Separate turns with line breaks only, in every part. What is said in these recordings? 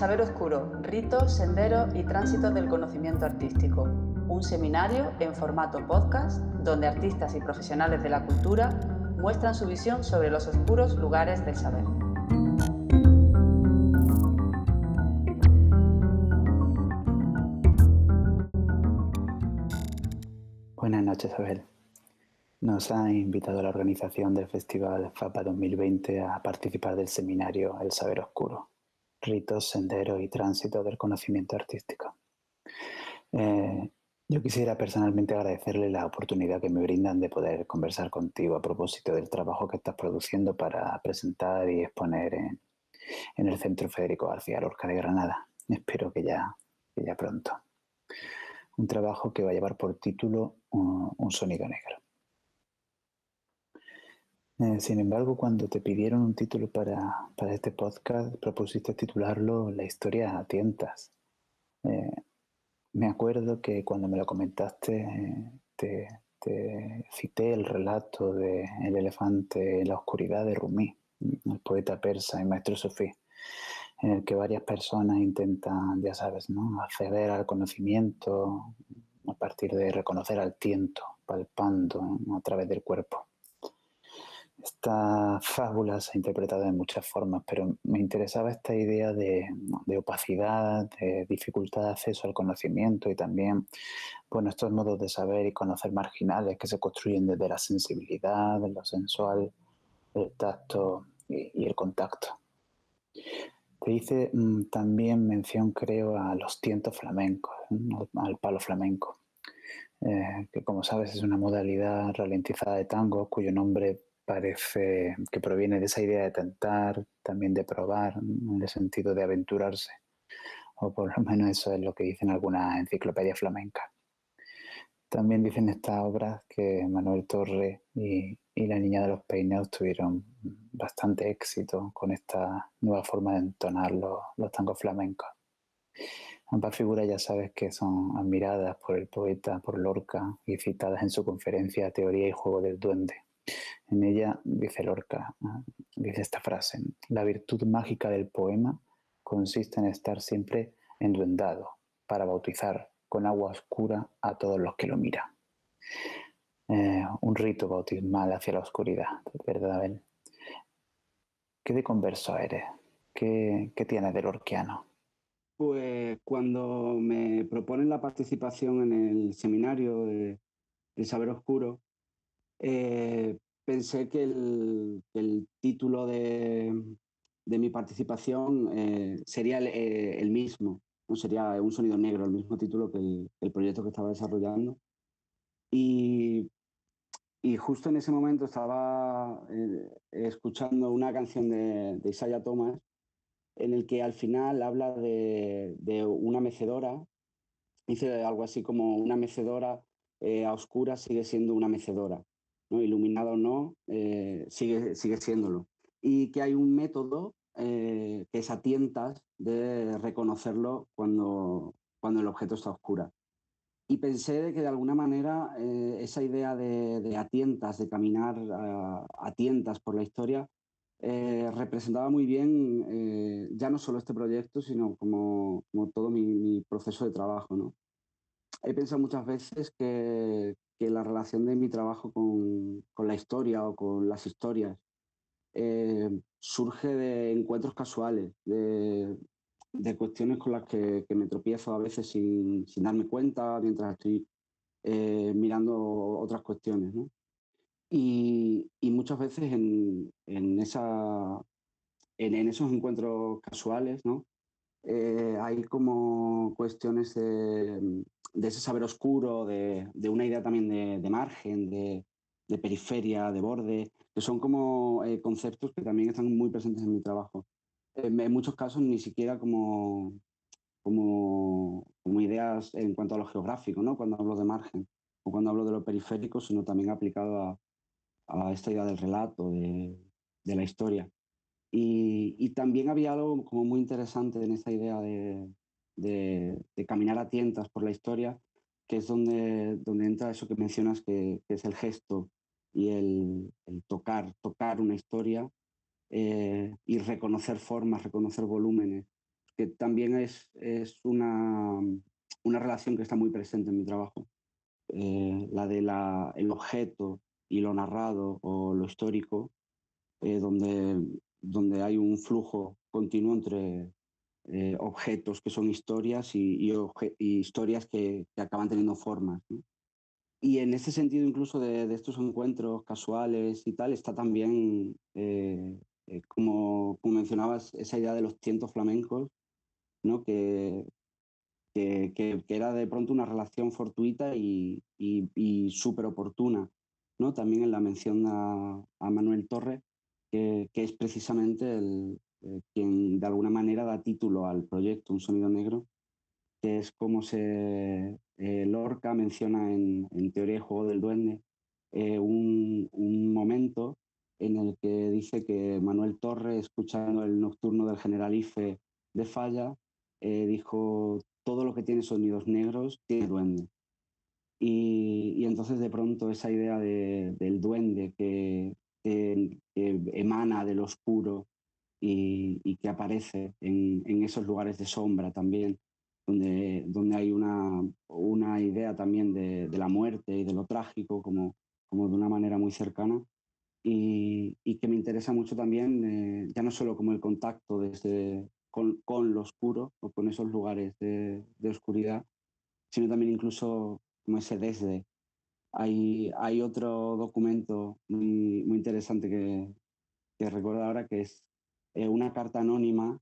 Saber Oscuro, ritos, senderos y tránsitos del conocimiento artístico. Un seminario en formato podcast donde artistas y profesionales de la cultura muestran su visión sobre los oscuros lugares del saber.
Buenas noches, Abel. Nos ha invitado la organización del Festival FAPA 2020 a participar del seminario El Saber Oscuro ritos, senderos y tránsito del conocimiento artístico. Eh, yo quisiera personalmente agradecerle la oportunidad que me brindan de poder conversar contigo a propósito del trabajo que estás produciendo para presentar y exponer en, el Centro Federico García Lorca de Granada. Espero que ya, ya pronto. Un trabajo que va a llevar por título un sonido negro. Eh, sin embargo, cuando te pidieron un título para, este podcast, propusiste titularlo La historia a tientas. Eh, me acuerdo que cuando me lo comentaste, eh, te, cité el relato de El elefante en la oscuridad de Rumi, el poeta persa y maestro sufí, en el que varias personas intentan, ya sabes, ¿no? acceder al conocimiento a partir de reconocer al tiento, palpando a través del cuerpo. Esta fábula se ha interpretado de muchas formas, pero me interesaba esta idea de, opacidad, de dificultad de acceso al conocimiento y también bueno, estos modos de saber y conocer marginales que se construyen desde la sensibilidad, lo sensual, el tacto y, el contacto. Te hice mm, también mención, creo, a los tientos flamencos, al palo flamenco, eh, que como sabes es una modalidad ralentizada de tango cuyo nombre parece que proviene de esa idea de tentar, también de probar, en el sentido de aventurarse. O por lo menos eso es lo que dicen algunas enciclopedias flamencas. También dicen estas obras que Manuel Torre y, la Niña de los Peinados tuvieron bastante éxito con esta nueva forma de entonar los, los tangos flamencos. Ambas figuras ya sabes que son admiradas por el poeta, por Lorca, y citadas en su conferencia Teoría y Juego del Duende. En ella dice Lorca, ah, dice esta frase, la virtud mágica del poema consiste en estar siempre enduendado para bautizar con agua oscura a todos los que lo miran. Eh, un rito bautismal hacia la oscuridad, ¿verdad, Abel? ¿Qué de converso eres? ¿Qué, qué tienes del orquiano?
Pues cuando me proponen la participación en el seminario de, Saber Oscuro, eh, pensé que el, título de, mi participación eh, sería eh, el, mismo, ¿no? sería un sonido negro, el mismo título que el, proyecto que estaba desarrollando. Y, justo en ese momento estaba eh, escuchando una canción de, Isaiah Thomas en el que al final habla de, una mecedora, dice algo así como una mecedora a oscuras sigue siendo una mecedora. ¿No? iluminado o no, eh, sigue, sigue siéndolo. Y que hay un método eh, que es a tientas de reconocerlo cuando, cuando el objeto está oscura. Y pensé que de alguna manera eh, esa idea de, de, a tientas, de caminar a, tientas por la historia, representaba muy bien ya no solo este proyecto, sino como, todo mi, mi, proceso de trabajo. ¿no? He pensado muchas veces que, que la relación de mi trabajo con, con la historia o con las historias eh, surge de encuentros casuales, de, de cuestiones con las que, me tropiezo a veces sin, sin darme cuenta mientras estoy eh, mirando otras cuestiones. Y, y, muchas veces en, en, esa, en, en, esos encuentros casuales ¿no? Eh, hay como cuestiones de ese saber oscuro, de, de una idea también de, de margen, de, de, periferia, de borde, que son como eh, conceptos que también están muy presentes en mi trabajo. en muchos casos ni siquiera como, como, como, ideas en cuanto a lo geográfico, ¿no? cuando hablo de margen o cuando hablo de lo periférico, sino también aplicado a, a esta idea del relato, de, de la historia. Y, y, también había algo como muy interesante en esta idea de, de, caminar a tientas por la historia, que es donde, donde entra eso que mencionas, que, es el gesto y el, tocar, tocar una historia eh, y reconocer formas, reconocer volúmenes. que también es, es una, una, relación que está muy presente en mi trabajo, eh, la del el objeto y lo narrado o lo histórico, eh, donde, donde hay un flujo continuo entre eh, objetos que son historias y, historias que, acaban teniendo formas. Y en ese sentido, incluso de, estos encuentros casuales y tal, está también, eh, como, como, mencionabas, esa idea de los tientos flamencos, ¿no? que, que, que, era de pronto una relación fortuita y, y, súper oportuna. ¿no? También en la mención a, a Manuel Torres, que, que, es precisamente el, eh, quien de alguna manera da título al proyecto Un Sonido Negro, que es como se eh, Lorca menciona en, Teoría de Juego del Duende, eh, un, momento en el que dice que Manuel Torres, escuchando el nocturno del general Ife de Falla, dijo, todo lo que tiene sonidos negros tiene duende. Y, entonces de pronto esa idea del duende que, que, emana del oscuro y, que aparece en, esos lugares de sombra también, donde, donde hay una, una idea también de, la muerte y de lo trágico como, como de una manera muy cercana. Y, que me interesa mucho también, eh, ya no solo como el contacto desde, con, con, lo oscuro o con esos lugares de, de, oscuridad, sino también incluso como ese desde. Hay, hay otro documento muy, muy interesante que, que recuerdo ahora que es eh, una carta anónima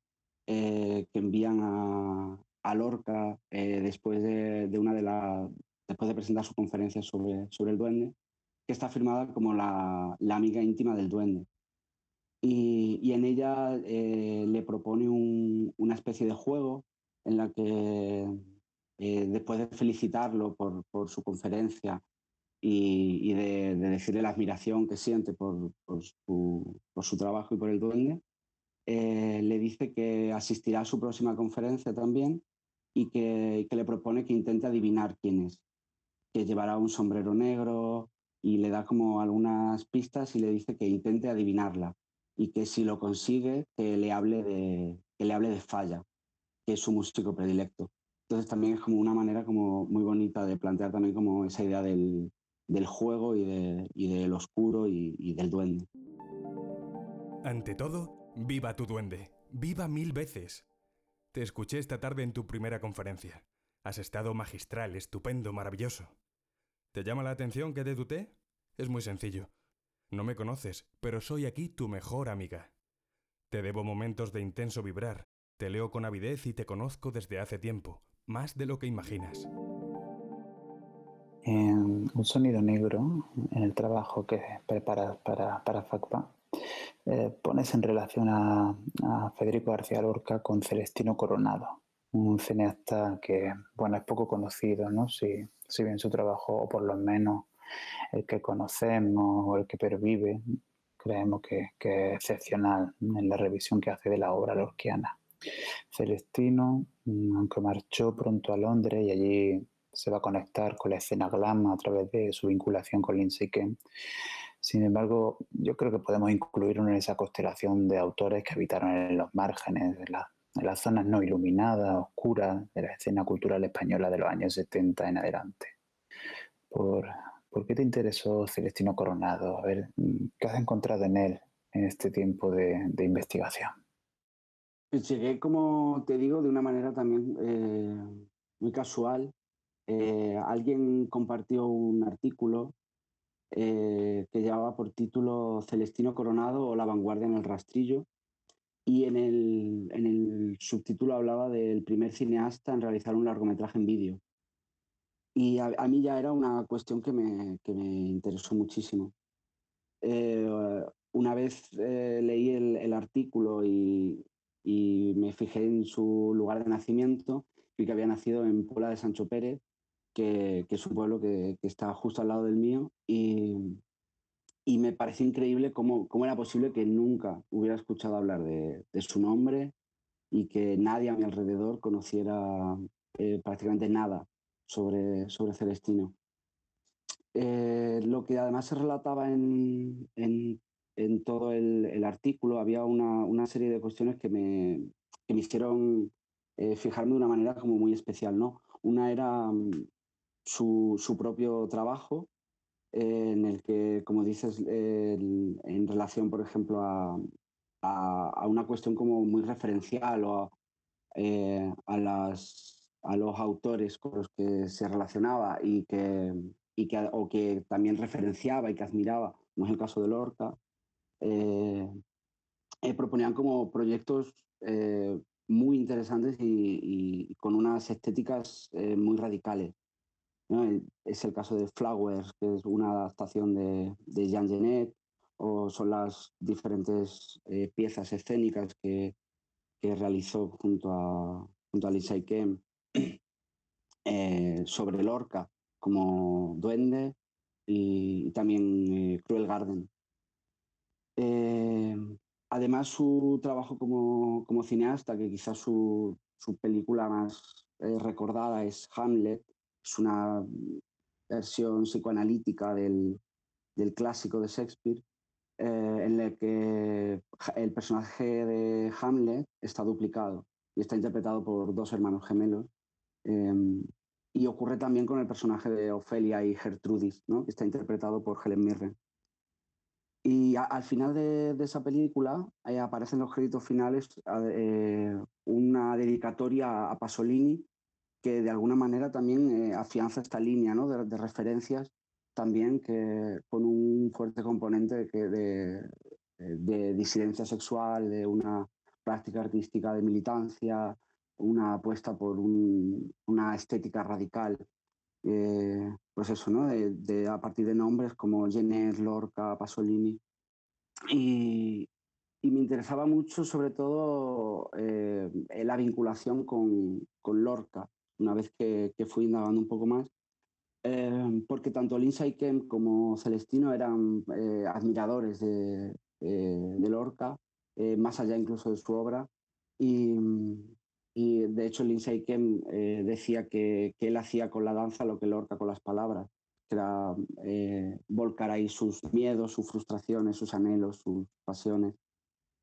eh, que envían a, a Lorca eh, después de, una de las después de presentar su conferencia sobre, sobre el duende, que está firmada como la, la amiga íntima del duende. Y, y en ella le propone un, una especie de juego en la que después de felicitarlo por, por su conferencia y, y de, de, decirle la admiración que siente por, por, su, trabajo y por el duende, eh, le dice que asistirá a su próxima conferencia también y que, le propone que intente adivinar quién es, que llevará un sombrero negro y le da como algunas pistas y le dice que intente adivinarla y que si lo consigue que le hable de, que le hable de Falla, que es su músico predilecto. Entonces también es como una manera como muy bonita de plantear también como esa idea del, juego y, de, del oscuro y, y del duende.
Ante todo, Viva tu duende, viva mil veces. Te escuché esta tarde en tu primera conferencia. Has estado magistral, estupendo, maravilloso. ¿Te llama la atención que te? Es muy sencillo. No me conoces, pero soy aquí tu mejor amiga. Te debo momentos de intenso vibrar, te leo con avidez y te conozco desde hace tiempo, más de lo que imaginas.
En un sonido negro, en el trabajo que preparas para, para FACPA, eh, pones en relación a, Federico García Lorca con Celestino Coronado, un cineasta que, bueno, es poco conocido, ¿no? Si, si bien su trabajo, o por lo menos el que conocemos o el que pervive, creemos que, que, es excepcional en la revisión que hace de la obra lorquiana. Celestino, mm, aunque marchó pronto a Londres y allí se va a conectar con la escena glam a través de su vinculación con Lindsay Kemp, sin embargo, yo creo que podemos incluirlo en esa constelación de autores que habitaron en los márgenes, de en las zonas no iluminadas, oscuras de la escena cultural española de los años 70 en adelante. ¿Por, ¿por qué te interesó Celestino Coronado? A ver, ¿qué has encontrado en él en este tiempo de, de investigación?
Pues llegué, como te digo, de una manera también eh, muy casual. Eh, alguien compartió un artículo eh, que llevaba por título Celestino Coronado o La vanguardia en el rastrillo. Y en el, en el subtítulo hablaba del primer cineasta en realizar un largometraje en vídeo. Y a, mí ya era una cuestión que me, que me interesó muchísimo. Eh, una vez eh, leí el, el artículo y, y, me fijé en su lugar de nacimiento, vi que había nacido en Puebla de Sancho Pérez, que, es un pueblo que, está justo al lado del mío, y, y me pareció increíble cómo, cómo, era posible que nunca hubiera escuchado hablar de, su nombre y que nadie a mi alrededor conociera eh, prácticamente nada sobre, sobre Celestino. Eh, lo que además se relataba en, en, todo el, artículo, había una, una, serie de cuestiones que me, que me hicieron fijarme de una manera como muy especial, ¿no? Una era mm, su, propio trabajo, en el que, como dices, en relación, por ejemplo, a, una cuestión como muy referencial o a, eh, los autores con los que se relacionaba y que, o que también referenciaba y que admiraba, como es el caso de Lorca, eh, eh, proponían como proyectos muy interesantes y, con unas estéticas muy radicales. Es el caso de Flowers, que es una adaptación de, de Jean Genet, o son las diferentes eh, piezas escénicas que, que, realizó junto a, junto a Lisa Kem eh, sobre Lorca, como Duende y, también eh, Cruel Garden. además, su trabajo como, como, cineasta, que quizás su, su película más recordada es Hamlet, es una versión psicoanalítica del, del clásico de Shakespeare, eh, en el que el personaje de Hamlet está duplicado y está interpretado por dos hermanos gemelos. Em, y ocurre también con el personaje de Ofelia y Gertrudis, ¿no? que está interpretado por Helen Mirren. Y al final de, esa película eh, aparecen los créditos finales eh, una dedicatoria a Pasolini que de alguna manera también afianza esta línea ¿no? de, referencias también que con un fuerte componente de, de, disidencia sexual, de una práctica artística de militancia, una apuesta por una estética radical. Eh, pues eso, ¿no? De, a partir de nombres como Genet, Lorca, Pasolini. Y, me interesaba mucho, sobre todo, eh, la vinculación con, Lorca, una vez que, que fui indagando un poco más Em, porque tanto Lindsay Kemp como Celestino eran eh, admiradores de, eh, de Lorca, eh, más allá incluso de su obra. Y, y de hecho Lindsay Kemp decía que, que, él hacía con la danza lo que Lorca con las palabras, que era volcar ahí sus miedos, sus frustraciones, sus anhelos, sus pasiones.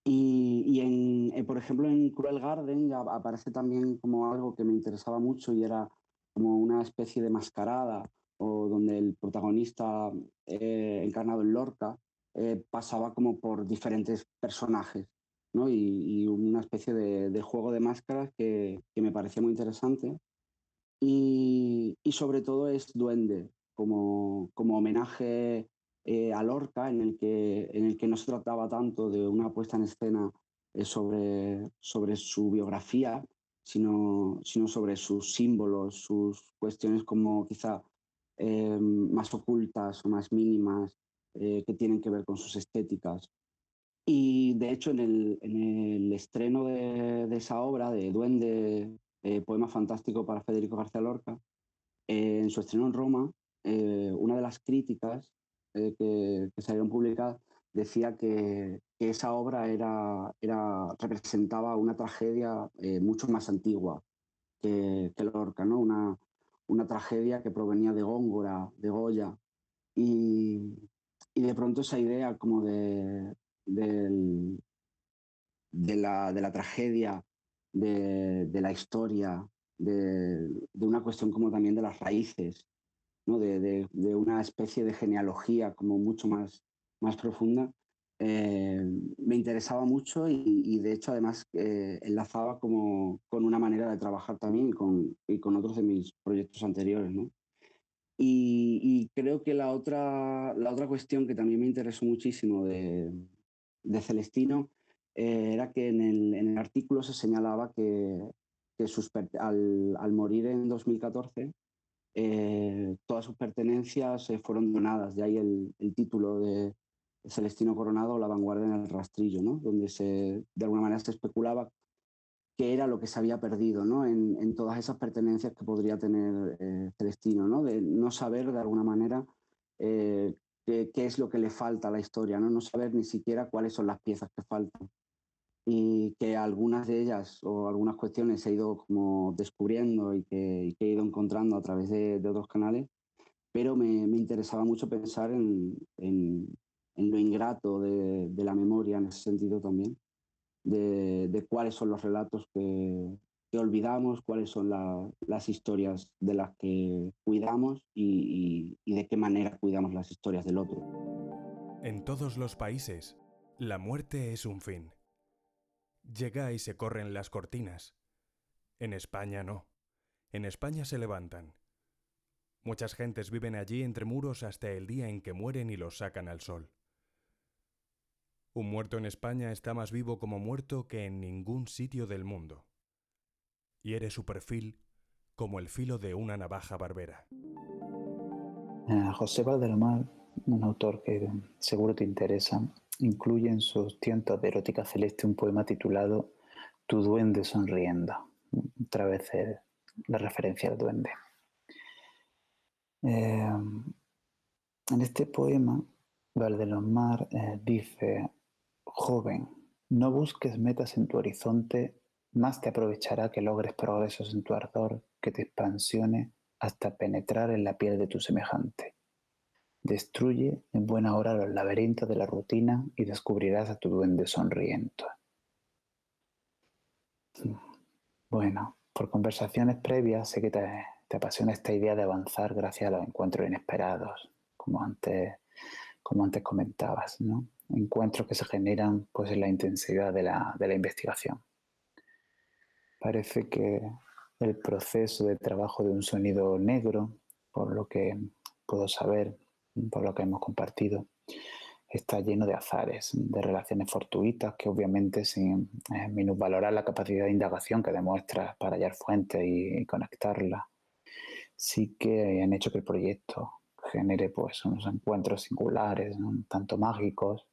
Y, y en, por ejemplo, en Cruel Garden aparece también como algo que me interesaba mucho y era como una especie de mascarada o donde el protagonista eh, encarnado en Lorca eh, pasaba como por diferentes personajes ¿no? y, una especie de, juego de máscaras que, me parecía muy interesante y, sobre todo es Duende como, como homenaje eh, a Lorca en el, que, en el que no se trataba tanto de una puesta en escena sobre, sobre su biografía, sino, sino sobre sus símbolos, sus cuestiones como quizá eh, más ocultas o más mínimas eh, que tienen que ver con sus estéticas. Y de hecho en el, en el estreno de, de, esa obra, de Duende, eh, Poema Fantástico para Federico García Lorca, en su estreno en Roma, una de las críticas que, que salieron publicadas decía que, esa obra era, representaba una tragedia eh, mucho más antigua que, que Lorca, ¿no? una, tragedia que provenía de Góngora, de Goya. Y, de pronto esa idea como de, la, tragedia, de, de la historia, de, de, una cuestión como también de las raíces, de, una especie de genealogía como mucho más más profunda, eh, me interesaba mucho y, de hecho además eh, enlazaba como con una manera de trabajar también y con, y con otros de mis proyectos anteriores. Y, creo que la otra, la otra cuestión que también me interesó muchísimo de, de Celestino eh, era que en el, en el, artículo se señalaba que, que sus, al, al, morir en 2014 todas sus pertenencias fueron donadas, de ahí el, título de, Celestino Coronado, La vanguardia en el rastrillo, ¿no? donde se, de alguna manera se especulaba qué era lo que se había perdido ¿no? en, en todas esas pertenencias que podría tener eh, Celestino, ¿no? de no saber de alguna manera eh, qué, qué, es lo que le falta a la historia, ¿no? no saber ni siquiera cuáles son las piezas que faltan. Y que algunas de ellas o algunas cuestiones he ido como descubriendo y que, y que he ido encontrando a través de, de otros canales, pero me, me, interesaba mucho pensar en, en, en lo ingrato de, de, la memoria en ese sentido también, de, de cuáles son los relatos que, que olvidamos, cuáles son las historias de las que cuidamos y, y de qué manera cuidamos las historias del otro.
En todos los países, la muerte es un fin. Llega y se corren las cortinas. En España no. En España se levantan. Muchas gentes viven allí entre muros hasta el día en que mueren y los sacan al sol. Un muerto en España está más vivo como muerto que en ningún sitio del mundo. Hiere su perfil como el filo de una navaja barbera.
Eh, José Valdelomar, un autor que seguro te interesa, incluye en sus tientos de erótica celeste un poema titulado Tu duende sonriendo. Otra vez la referencia al duende. Eh, en este poema, Valdelomar eh, dice, joven, no busques metas en tu horizonte, más te aprovechará que logres progresos en tu ardor, que te expansione hasta penetrar en la piel de tu semejante. Destruye en buena hora los laberintos de la rutina y descubrirás a tu duende sonriendo. Bueno, por conversaciones previas sé que te, apasiona esta idea de avanzar gracias a los encuentros inesperados, como antes, como antes comentabas, ¿no? Encuentros que se generan pues, en la intensidad de la, de la investigación. Parece que el proceso de trabajo de un sonido negro, por lo que puedo saber, por lo que hemos compartido, está lleno de azares, de relaciones fortuitas que obviamente sin eh, minusvalorar la capacidad de indagación que demuestra para hallar fuentes y, conectarlas, sí que han hecho que el proyecto genere pues unos encuentros singulares, tanto mágicos,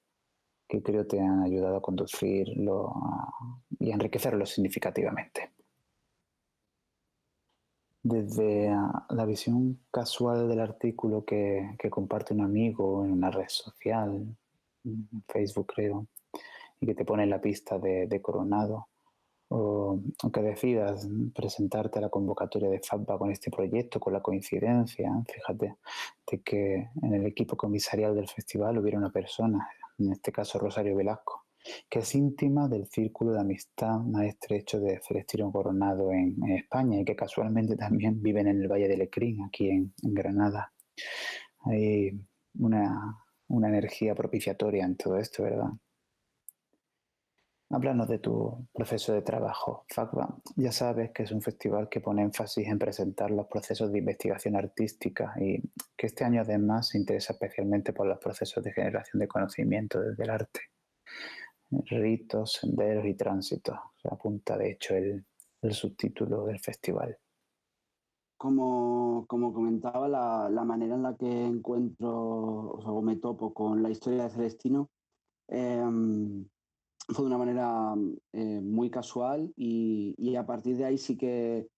que creo te han ayudado a conducirlo y a enriquecerlo significativamente desde ah, la visión casual del artículo que, comparte un amigo en una red social, en Facebook creo, y que te pone la pista de, Coronado, o, que decidas presentarte a la convocatoria de FAPBA con este proyecto, con la coincidencia, fíjate, de que en el equipo comisarial del festival hubiera una persona, en este caso Rosario Velasco, que es íntima del círculo de amistad más estrecho de Celestino Coronado en, España y que casualmente también viven en el Valle del Lecrín, aquí en, Granada. Hay una, energía propiciatoria en todo esto, ¿verdad? Háblanos de tu proceso de trabajo. FACBA, ya sabes que es un festival que pone énfasis en presentar los procesos de investigación artística y que este año además se interesa especialmente por los procesos de generación de conocimiento desde el arte ritos, senderos y tránsito. Se apunta de hecho el, subtítulo del festival.
Como, comentaba, la, manera en la que encuentro o, me topo con la historia de Celestino em, fue de una manera eh, muy casual y, a partir de ahí sí que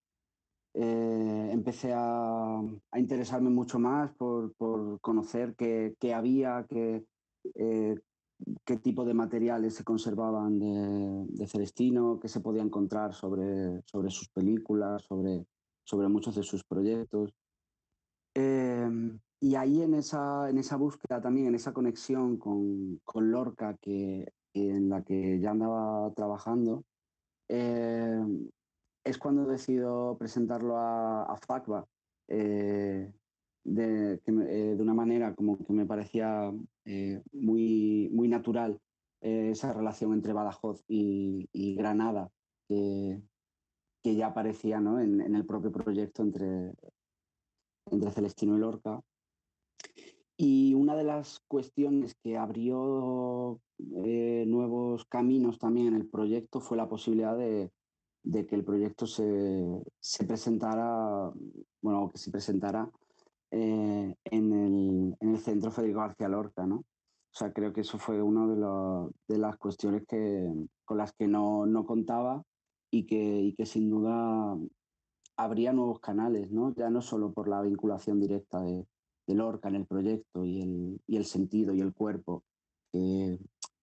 eh, empecé a, interesarme mucho más por, conocer qué, había, qué, eh, qué tipo de materiales se conservaban de, Celestino, qué se podía encontrar sobre, sobre sus películas, sobre, sobre muchos de sus proyectos. Em, y ahí en esa, en esa búsqueda también, en esa conexión con, con Lorca, que, en la que ya andaba trabajando, em, es cuando decido presentarlo a, a FACBA. Eh, de, eh, de, una manera como que me parecía eh, muy, muy natural eh, esa relación entre Badajoz y, Granada, que, ya aparecía ¿no? en, en, el propio proyecto entre, entre Celestino y Lorca. Y una de las cuestiones que abrió nuevos caminos también en el proyecto fue la posibilidad de, de que el proyecto se, se presentara, bueno, que se presentara eh, en, el, en, el, centro Federico García Lorca, ¿no? O sea, creo que eso fue una de, de las cuestiones que, con las que no, no contaba y que, y que, sin duda habría nuevos canales, ¿no? Ya no solo por la vinculación directa de, de Lorca en el proyecto y el, y el sentido y el cuerpo que,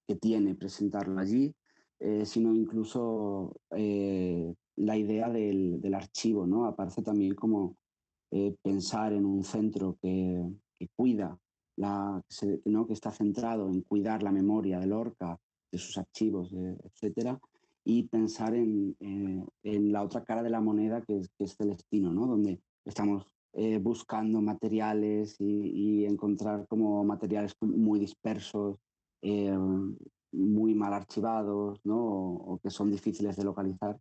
que tiene presentarlo allí, eh, sino incluso eh, la idea del, del, archivo, ¿no? Aparece también como, eh, pensar en un centro que, cuida, la, ¿no? que está centrado en cuidar la memoria de Lorca, de sus archivos, etcétera, y pensar en, en, la otra cara de la moneda que es, que es Celestino, ¿no? donde estamos eh, buscando materiales y, encontrar como materiales muy dispersos, eh, muy mal archivados ¿no? o, que son difíciles de localizar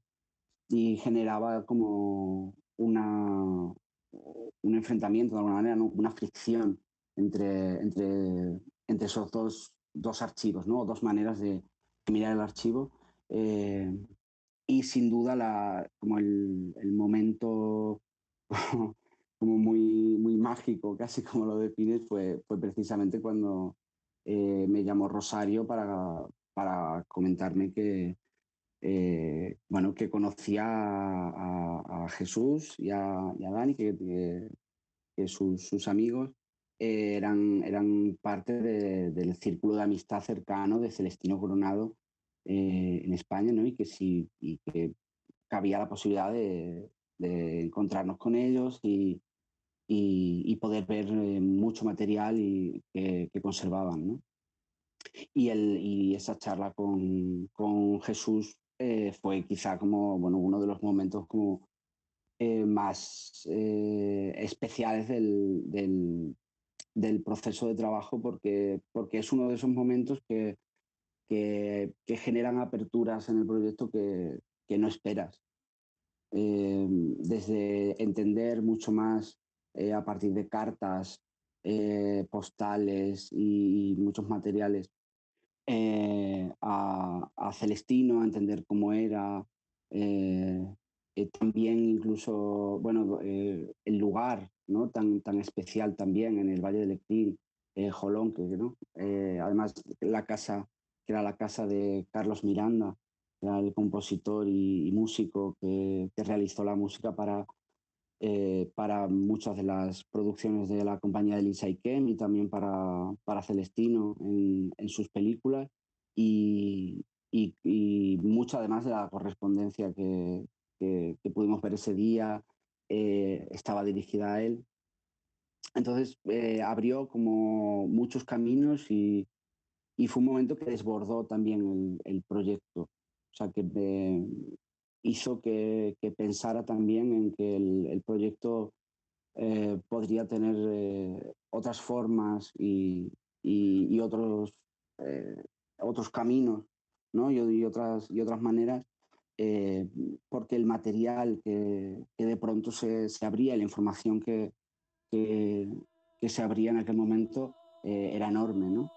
y generaba como una, un enfrentamiento de alguna manera, ¿no? una fricción entre, entre, entre esos dos, dos archivos, ¿no? dos maneras de mirar el archivo. Eh, y sin duda la, como el, el momento como muy, muy mágico, casi como lo defines, fue, fue precisamente cuando eh, me llamó Rosario para, para comentarme que, eh, bueno, que conocía a, Jesús y a, Dani, que, que, sus, amigos eh, eran, eran parte del círculo de amistad cercano de Celestino Coronado en España, ¿no? y que sí, y que había la posibilidad de, encontrarnos con ellos y, y, poder ver eh, mucho material y, que, conservaban. ¿no? Y, el, y esa charla con, con Jesús eh, fue quizá como bueno, uno de los momentos como, eh, más especiales del, del, proceso de trabajo porque, porque es uno de esos momentos que, que, generan aperturas en el proyecto que, que no esperas. desde entender mucho más eh, a partir de cartas, eh, postales y, muchos materiales eh, a, Celestino, a entender cómo era. también incluso, bueno, el lugar ¿no? tan, tan especial también en el Valle del Lectín, Jolón, que ¿no? además la casa, que era la casa de Carlos Miranda, era el compositor y, músico que, realizó la música para eh, para muchas de las producciones de la compañía de Lisa y Kem y también para, para Celestino en, en sus películas y, y, mucho además de la correspondencia que, que, pudimos ver ese día eh, estaba dirigida a él. Entonces eh, abrió como muchos caminos y, y, fue un momento que desbordó también el, el proyecto. O sea, que hizo que, pensara también en que el, proyecto eh, podría tener eh, otras formas y, otros, eh, otros caminos ¿no? y, otras, y otras maneras, porque el material que, de pronto se, se, abría, la información que, que, que, se abría en aquel momento era enorme. ¿no?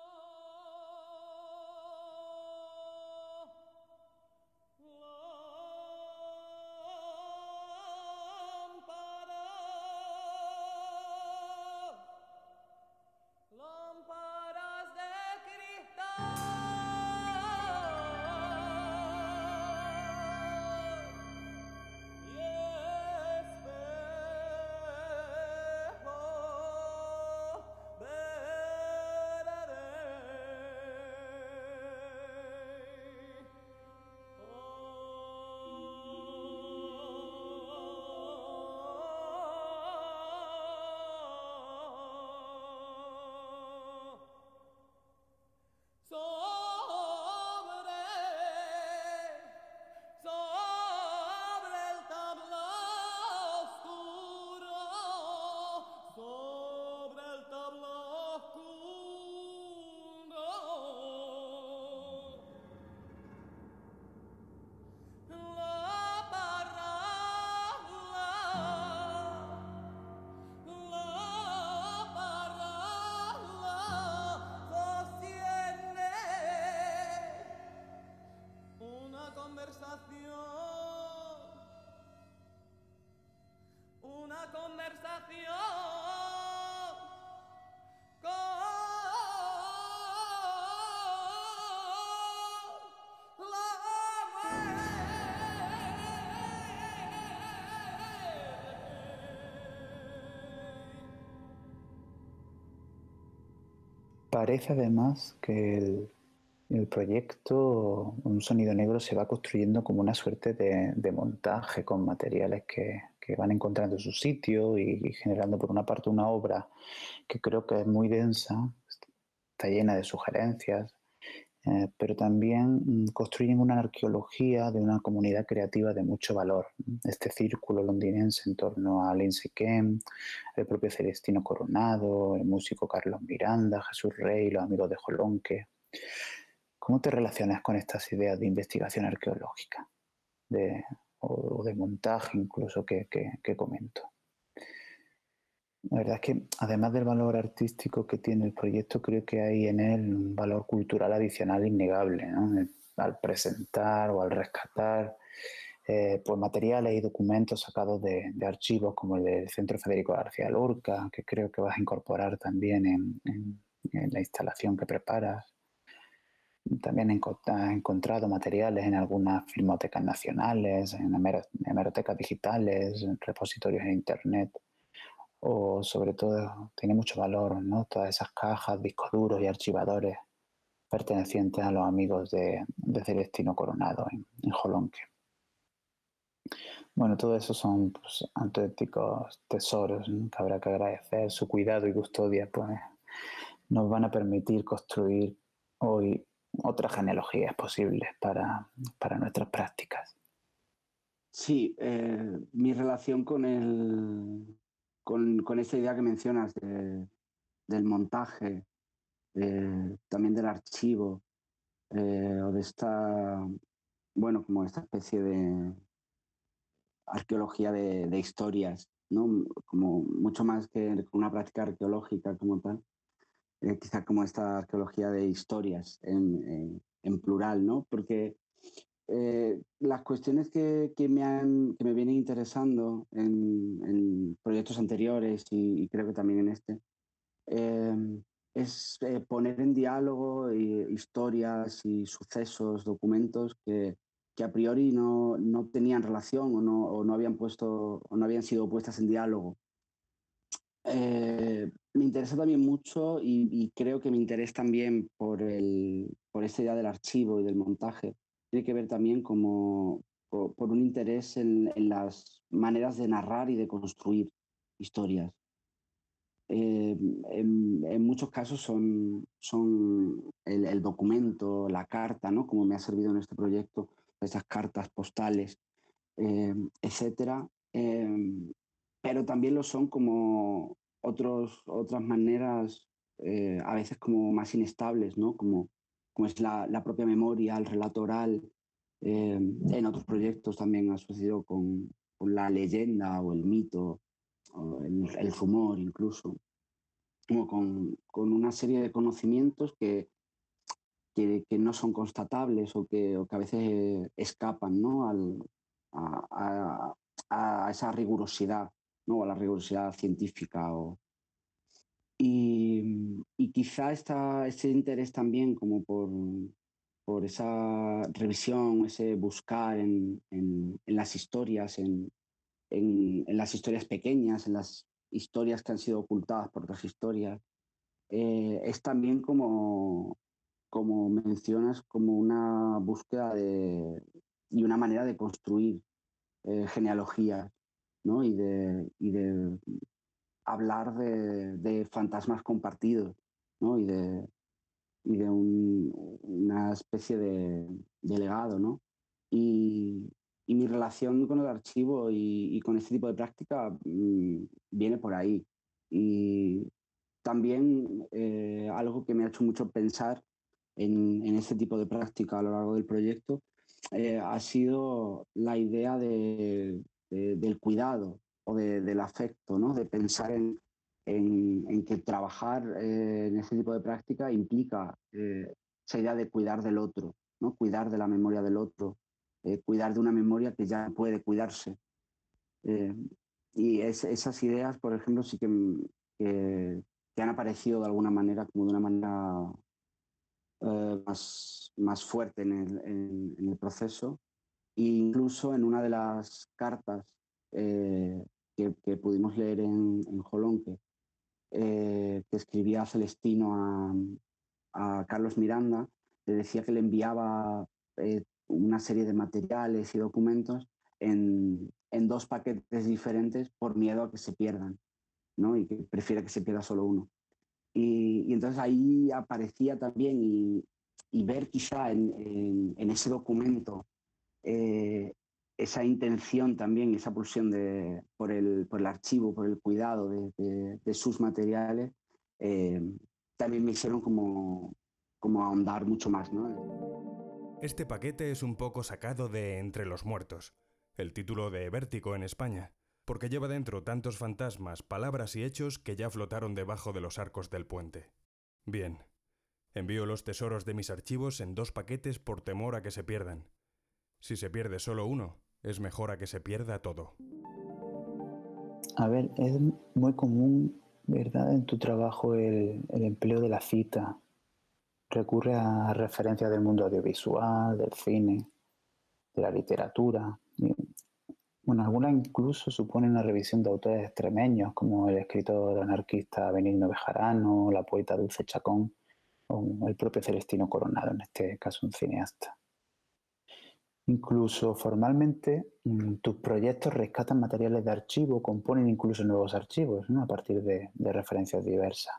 Parece además que el, proyecto Un Sonido Negro se va construyendo como una suerte de, montaje con materiales que, van encontrando su sitio y, generando por una parte una obra que creo que es muy densa, está llena de sugerencias, eh, pero también mm, construyen una arqueología de una comunidad creativa de mucho valor. Este círculo londinense en torno a Lindsay Kemp, el propio Celestino Coronado, el músico Carlos Miranda, Jesús Rey, los amigos de Jolonque. ¿Cómo te relacionas con estas ideas de investigación arqueológica o, de montaje incluso que comento? La verdad es que además del valor artístico que tiene el proyecto, creo que hay en él un valor cultural adicional innegable, al presentar o al rescatar eh, pues materiales y documentos sacados de, archivos como el del Centro Federico García Lorca, que creo que vas a incorporar también en, la instalación que preparas. También he encontrado materiales en algunas filmotecas nacionales, en hemerotecas digitales, en repositorios en Internet o sobre todo tiene mucho valor, ¿no? Todas esas cajas, discos duros y archivadores pertenecientes a los amigos de, Celestino Coronado en, Jolonque. Bueno, todo eso son pues, auténticos tesoros que habrá que agradecer. Su cuidado y custodia pues, nos van a permitir construir hoy otras genealogías posibles para, nuestras prácticas.
Sí, eh, mi relación con el, con, con esa idea que mencionas del montaje, también del archivo, eh, o de esta, bueno, como esta especie de arqueología de, historias, ¿no? Como mucho más que una práctica arqueológica como tal, eh, quizá como esta arqueología de historias en, en plural, ¿no? Porque eh, las cuestiones que, que, me han, que me vienen interesando en, proyectos anteriores y, creo que también en este, em, es eh, poner en diálogo eh, historias y sucesos, documentos que, que a priori no, no, tenían relación o no, o no, habían puesto, o no habían sido puestas en diálogo. me interesa también mucho y, y, creo que mi interés también por, el, por esta idea del archivo y del montaje tiene que ver también como por, un interés en, las maneras de narrar y de construir historias. Eh, en, muchos casos son, son el, documento, la carta, ¿no? como me ha servido en este proyecto, esas cartas postales, eh, etcétera. Eh, pero también lo son como otros, otras maneras, a veces como más inestables, ¿no? como como es la, propia memoria, el relato oral. Eh, en otros proyectos también ha sucedido con, la leyenda o el mito, o el, rumor incluso, como con, una serie de conocimientos que, que, no son constatables o que, a veces escapan ¿no? a, esa rigurosidad, ¿no? a la rigurosidad científica o, y, quizá esta, ese interés también como por, por esa revisión, ese buscar en, en, las historias, en, en, las historias pequeñas, en las historias que han sido ocultadas por otras historias, eh, es también como, como mencionas, como una búsqueda de, y una manera de construir eh, genealogías ¿no? y, de, y de hablar de, fantasmas compartidos ¿no? y de, de una especie de, legado. ¿no? Y, mi relación con el archivo y, con este tipo de práctica mm, viene por ahí. Y también eh, algo que me ha hecho mucho pensar en, este tipo de práctica a lo largo del proyecto eh, ha sido la idea del cuidado, o del afecto, ¿no? de pensar en, en, que trabajar eh, en ese tipo de práctica implica eh, esa idea de cuidar del otro, ¿no? cuidar de la memoria del otro, eh, cuidar de una memoria que ya puede cuidarse. y esas ideas, por ejemplo, sí que, que, han aparecido de alguna manera, como de una manera más, más fuerte en el, en, el proceso. E incluso en una de las cartas que, pudimos leer en, en Jolonque, eh, que escribía Celestino a, Carlos Miranda, le decía que le enviaba eh, una serie de materiales y documentos en, dos paquetes diferentes por miedo a que se pierdan, ¿no? y que prefiere que se pierda solo uno. Y, entonces ahí aparecía también y, ver quizá en, ese documento esa intención también, esa pulsión de, por, el, por el archivo, por el cuidado de, sus materiales, también me hicieron como, como ahondar mucho más. ¿no?
Este paquete es un poco sacado de Entre los Muertos, el título de Vértigo en España, porque lleva dentro tantos fantasmas, palabras y hechos que ya flotaron debajo de los arcos del puente. Bien, envío los tesoros de mis archivos en dos paquetes por temor a que se pierdan. Si se pierde solo uno, es mejor a que se pierda todo.
A ver, es muy común, ¿verdad?, en tu trabajo el, empleo de la cita. Recurre a referencias del mundo audiovisual, del cine, de la literatura. Bueno, algunas incluso suponen una revisión de autores extremeños, como el escritor anarquista Benigno Bejarano, la poeta Dulce Chacón, o el propio Celestino Coronado, en este caso un cineasta. Incluso formalmente, mm, tus proyectos rescatan materiales de archivo, componen incluso nuevos archivos a partir de referencias diversas.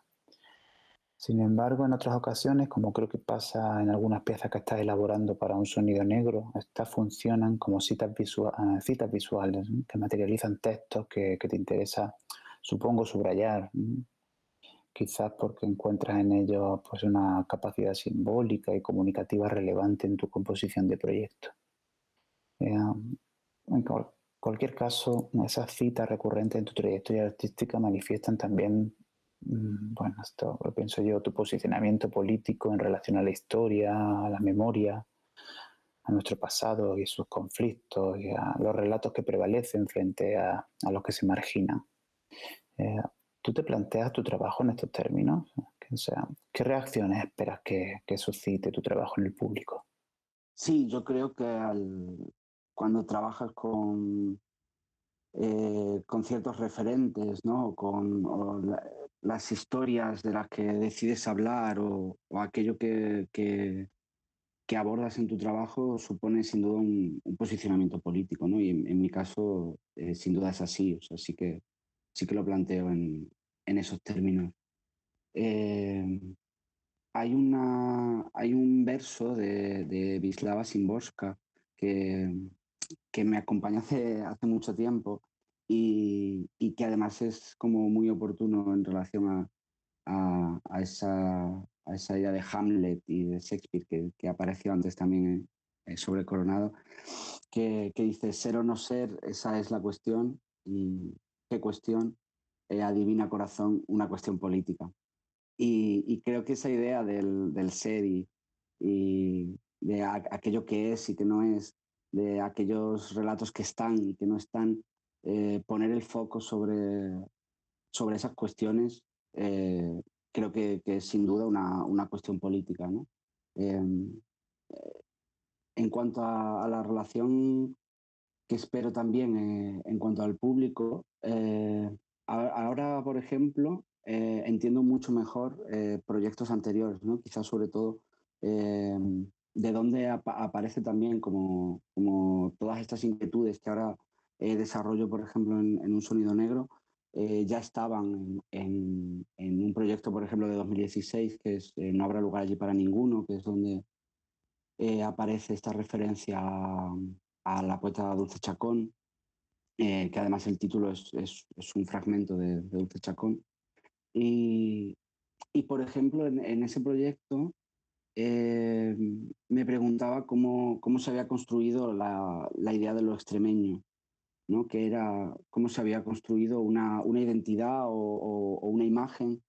Sin embargo, en otras ocasiones, como creo que pasa en algunas piezas que estás elaborando para un sonido negro, estas funcionan como citas, ah, citas visuales que materializan textos que, te interesa, supongo, subrayar. Quizás porque encuentras en ellos pues, una capacidad simbólica y comunicativa relevante en tu composición de proyecto. Eh, en cualquier caso, esas citas recurrentes en tu trayectoria artística manifiestan también Mm, bueno, esto lo pienso yo, tu posicionamiento político en relación a la historia, a la memoria, a nuestro pasado y sus conflictos y a los relatos que prevalecen frente a, los que se marginan. Eh, ¿Tú te planteas tu trabajo en estos términos? O sea, ¿Qué reacciones esperas que, suscite tu trabajo en el público?
Sí, yo creo que cuando trabajas con, eh, con ciertos referentes, ¿no? con las historias de las que decides hablar o, aquello que, que, abordas en tu trabajo supone sin duda un, posicionamiento político, ¿no? Y en, mi caso, eh, sin duda es así, o sea, sí que, sí que lo planteo en, en esos términos. Eh, hay, una, hay un verso de, de Wisława Szymborska que, que me acompaña hace, hace mucho tiempo y, que además es como muy oportuno en relación a, a, esa, a esa idea de Hamlet y de Shakespeare que, apareció antes también sobre Coronado, que, que, dice ser o no ser, esa es la cuestión y qué cuestión, eh, adivina corazón, una cuestión política. Y, y, creo que esa idea del, del ser y, y de aquello que es y que no es, de aquellos relatos que están y que no están, eh, poner el foco sobre, sobre esas cuestiones eh, creo que, es sin duda una, una cuestión política. ¿no? Em, eh, en cuanto a, la relación que espero también en cuanto al público, ahora, por ejemplo, entiendo mucho mejor proyectos anteriores, ¿no? quizás sobre todo em, de dónde aparece también como, como todas estas inquietudes que ahora eh, desarrollo, por ejemplo, en, un sonido negro, eh, ya estaban en, un proyecto, por ejemplo, de 2016, que es eh, No habrá lugar allí para ninguno, que es donde aparece esta referencia a, la poeta Dulce Chacón, que además el título es, un fragmento de, Dulce Chacón. Y, por ejemplo, en, ese proyecto me preguntaba cómo, cómo, se había construido la, la idea de lo extremeño que era cómo se había construido una, una identidad o, una imagen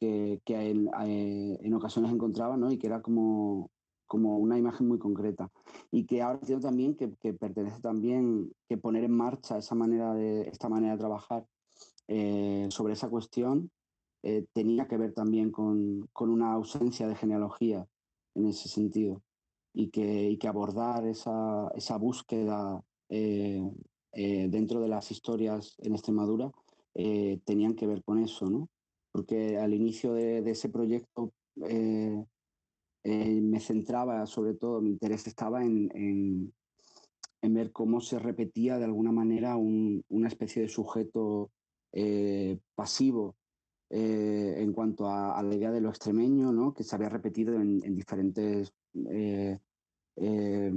que, que eh, en, ocasiones encontraba ¿no? y que era como, como una imagen muy concreta. Y que ahora entiendo también que, que, pertenece también que poner en marcha esa manera de, esta manera de trabajar eh, sobre esa cuestión eh, tenía que ver también con, con, una ausencia de genealogía en ese sentido y que, y que abordar esa, esa búsqueda eh, dentro de las historias en Extremadura eh, tenían que ver con eso, ¿no? Porque al inicio de, ese proyecto eh, me centraba, sobre todo, mi interés estaba en, en, ver cómo se repetía de alguna manera una especie de sujeto pasivo eh, en cuanto a, la idea de lo extremeño, ¿no? que se había repetido en, diferentes eh, eh,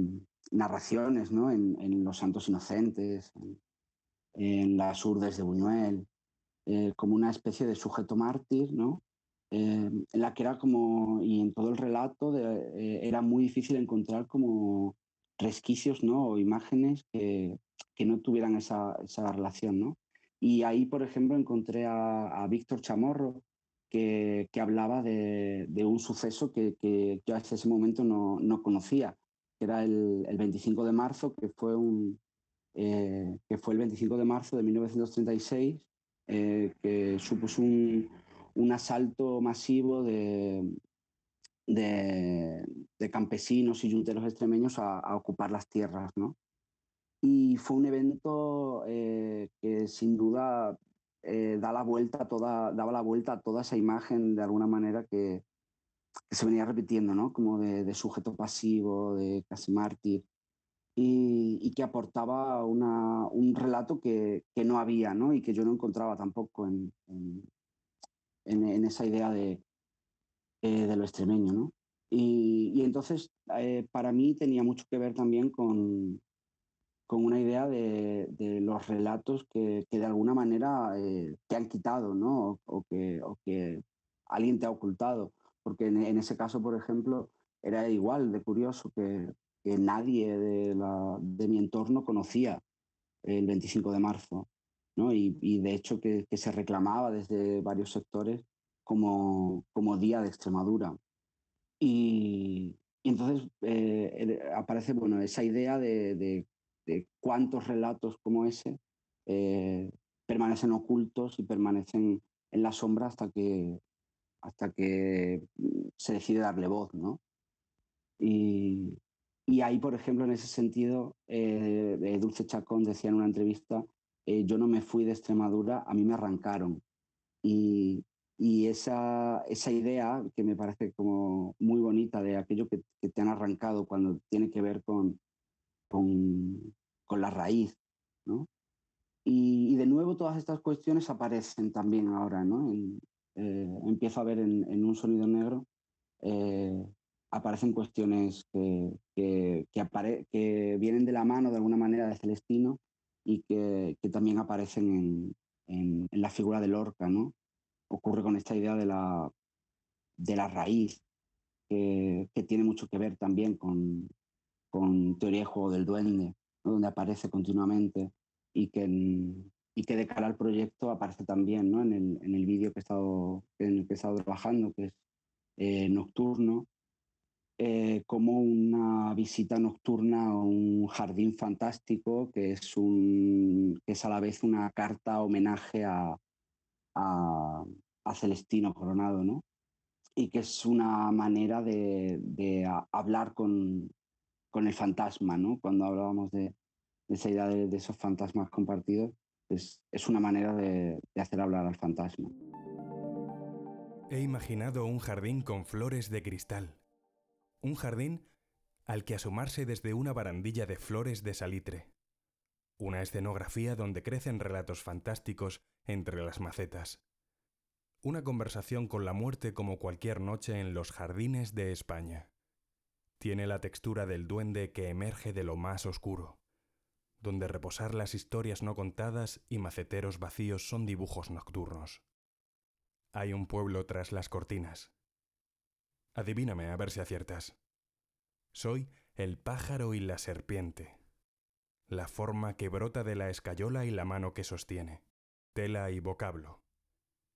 narraciones, ¿no? En, Los Santos Inocentes, en, las Urdes de Buñuel, como una especie de sujeto mártir, ¿no? en la que era como, y en todo el relato era muy difícil encontrar como resquicios ¿no? o imágenes que, que no tuvieran esa, esa relación. ¿no? Y ahí, por ejemplo, encontré a, Víctor Chamorro, que, que hablaba de, un suceso que, que, yo hasta ese momento no, no conocía, que era el, el, 25 de marzo, que fue, un, eh, que fue el 25 de marzo de 1936, eh, que supuso un, un asalto masivo de, de, de, campesinos y yunteros extremeños a, a ocupar las tierras, ¿no? Y fue un evento eh, que sin duda eh, da la vuelta toda, daba la vuelta a toda esa imagen de alguna manera que, se venía repitiendo, ¿no? Como de, sujeto pasivo, de casi mártir, y, que aportaba una, un relato que, que, no había, ¿no? Y que yo no encontraba tampoco en, en, esa idea de, eh, de lo extremeño, ¿no? Y, y entonces, para mí tenía mucho que ver también con, con una idea de, los relatos que, de alguna manera eh, te han quitado, ¿no? O, que, que, alguien te ha ocultado. Porque en, ese caso, por ejemplo, era igual de curioso que, nadie de, mi entorno conocía el 25 de marzo, ¿no? Y, de hecho que, se reclamaba desde varios sectores como, como Día de Extremadura. Y, entonces eh, aparece bueno, esa idea de, de cuántos relatos como ese eh, permanecen ocultos y permanecen en la sombra hasta que, hasta que mm, se decide darle voz, ¿no? Y, ahí, por ejemplo, en ese sentido, eh, Dulce Chacón decía en una entrevista, eh, yo no me fui de Extremadura, a mí me arrancaron. Y, esa, esa idea que me parece como muy bonita de aquello que, que te han arrancado cuando tiene que ver con, con, la raíz, ¿no? Y, de nuevo todas estas cuestiones aparecen también ahora, ¿no? Eh, empiezo a ver en, un sonido negro, eh, aparecen cuestiones que, que, que, vienen de la mano de alguna manera de Celestino y que, también aparecen en, en, la figura de Lorca, ¿no? Ocurre con esta idea de la, de la raíz, que, tiene mucho que ver también con, con Teoría de Juego del Duende, donde aparece continuamente y que, y que de cara al proyecto aparece también ¿no? en el, en el vídeo que he estado, que he estado trabajando, que es eh, Nocturno, eh, como una visita nocturna a un jardín fantástico que es, un, que es a la vez una carta homenaje a, a, a Celestino Coronado, ¿no? y que es una manera de, de hablar con, con el fantasma, ¿no? Cuando hablábamos de, esa idea de, esos fantasmas compartidos, es, es una manera de, de hacer hablar al fantasma.
He imaginado un jardín con flores de cristal. Un jardín al que asomarse desde una barandilla de flores de salitre. Una escenografía donde crecen relatos fantásticos entre las macetas. Una conversación con la muerte como cualquier noche en los jardines de España. Tiene la textura del duende que emerge de lo más oscuro, donde reposar las historias no contadas y maceteros vacíos son dibujos nocturnos. Hay un pueblo tras las cortinas. Adivíname a ver si aciertas. Soy el pájaro y la serpiente, la forma que brota de la escayola y la mano que sostiene, tela y vocablo.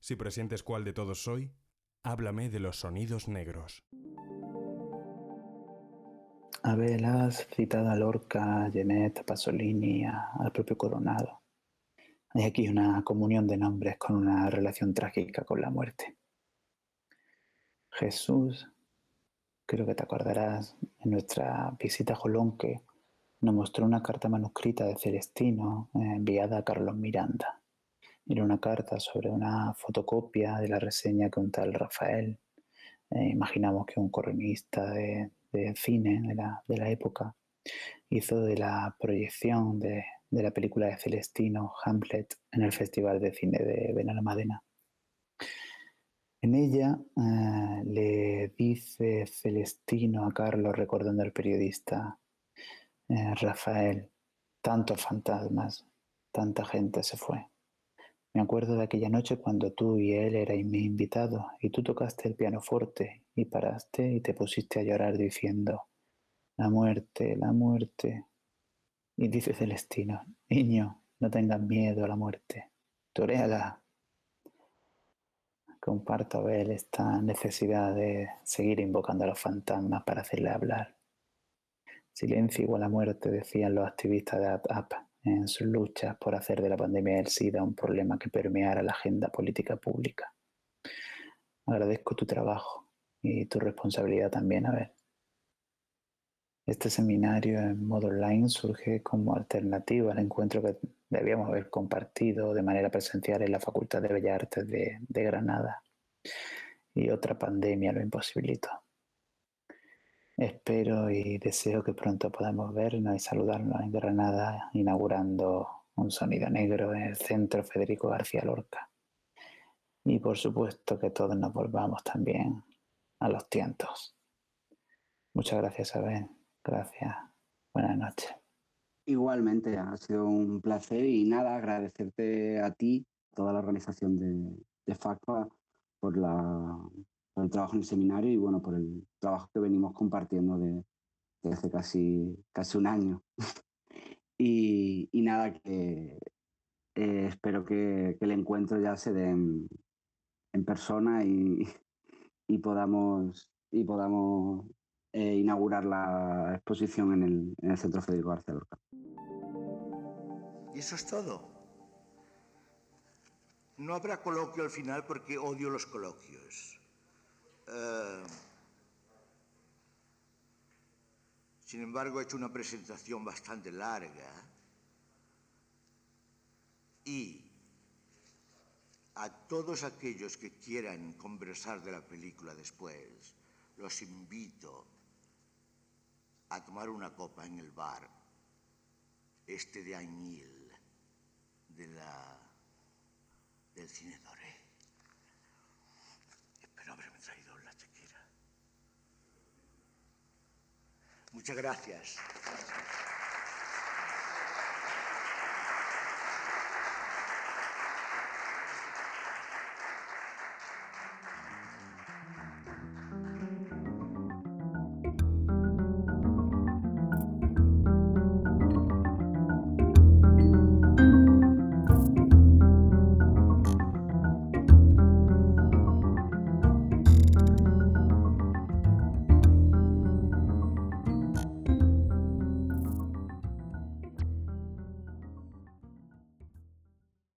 Si presientes cuál de todos soy, háblame de los sonidos negros.
Abel, has citado a Lorca, a Genet, a Pasolini, al propio Coronado. Hay aquí una comunión de nombres con una relación trágica con la muerte. Jesús, creo que te acordarás, en nuestra visita a Jolonque, nos mostró una carta manuscrita de Celestino eh, enviada a Carlos Miranda. Era una carta sobre una fotocopia de la reseña que un tal Rafael, eh, imaginamos que un coronista de, de cine de la, de la, época, hizo de la proyección de, de, la película de Celestino, Hamlet, en el Festival de Cine de Benalmádena. En ella eh, le dice Celestino a Carlos, recordando al periodista eh, Rafael, tantos fantasmas, tanta gente se fue. Me acuerdo de aquella noche cuando tú y él erais mi invitado y tú tocaste el pianoforte y paraste y te pusiste a llorar diciendo, la muerte, la muerte. Y dice Celestino, niño, no tengas miedo a la muerte, toréala. Comparto a esta necesidad de seguir invocando a los fantasmas para hacerle hablar. Silencio igual a muerte, decían los activistas de APAP en sus luchas por hacer de la pandemia del SIDA un problema que permeara la agenda política pública. Agradezco tu trabajo y tu responsabilidad también, a ver. Este seminario en modo online surge como alternativa al encuentro que debíamos haber compartido de manera presencial en la Facultad de Bellas Artes de, de Granada y otra pandemia lo imposibilitó. Espero y deseo que pronto podamos vernos y saludarnos en Granada, inaugurando un sonido negro en el centro Federico García Lorca. Y por supuesto que todos nos volvamos también a los tientos. Muchas gracias, Abel. Gracias. Buenas noches.
Igualmente, ha sido un placer y nada, agradecerte a ti, toda la organización de, de FACPA, por la, por el trabajo en el seminario y bueno, por el trabajo que venimos compartiendo de, desde casi, casi un año. y, nada, que eh, espero que, el encuentro ya se dé en, en persona y, y, podamos, y podamos eh, inaugurar la exposición en el, en el Centro Federico García Lorca.
Y eso es todo. No habrá coloquio al final porque odio los coloquios. Uh, sin embargo, he hecho una presentación bastante larga y a todos aquellos que quieran conversar de la película después, los invito a tomar una copa en el bar, este de Añil, del cine Muchas gracias.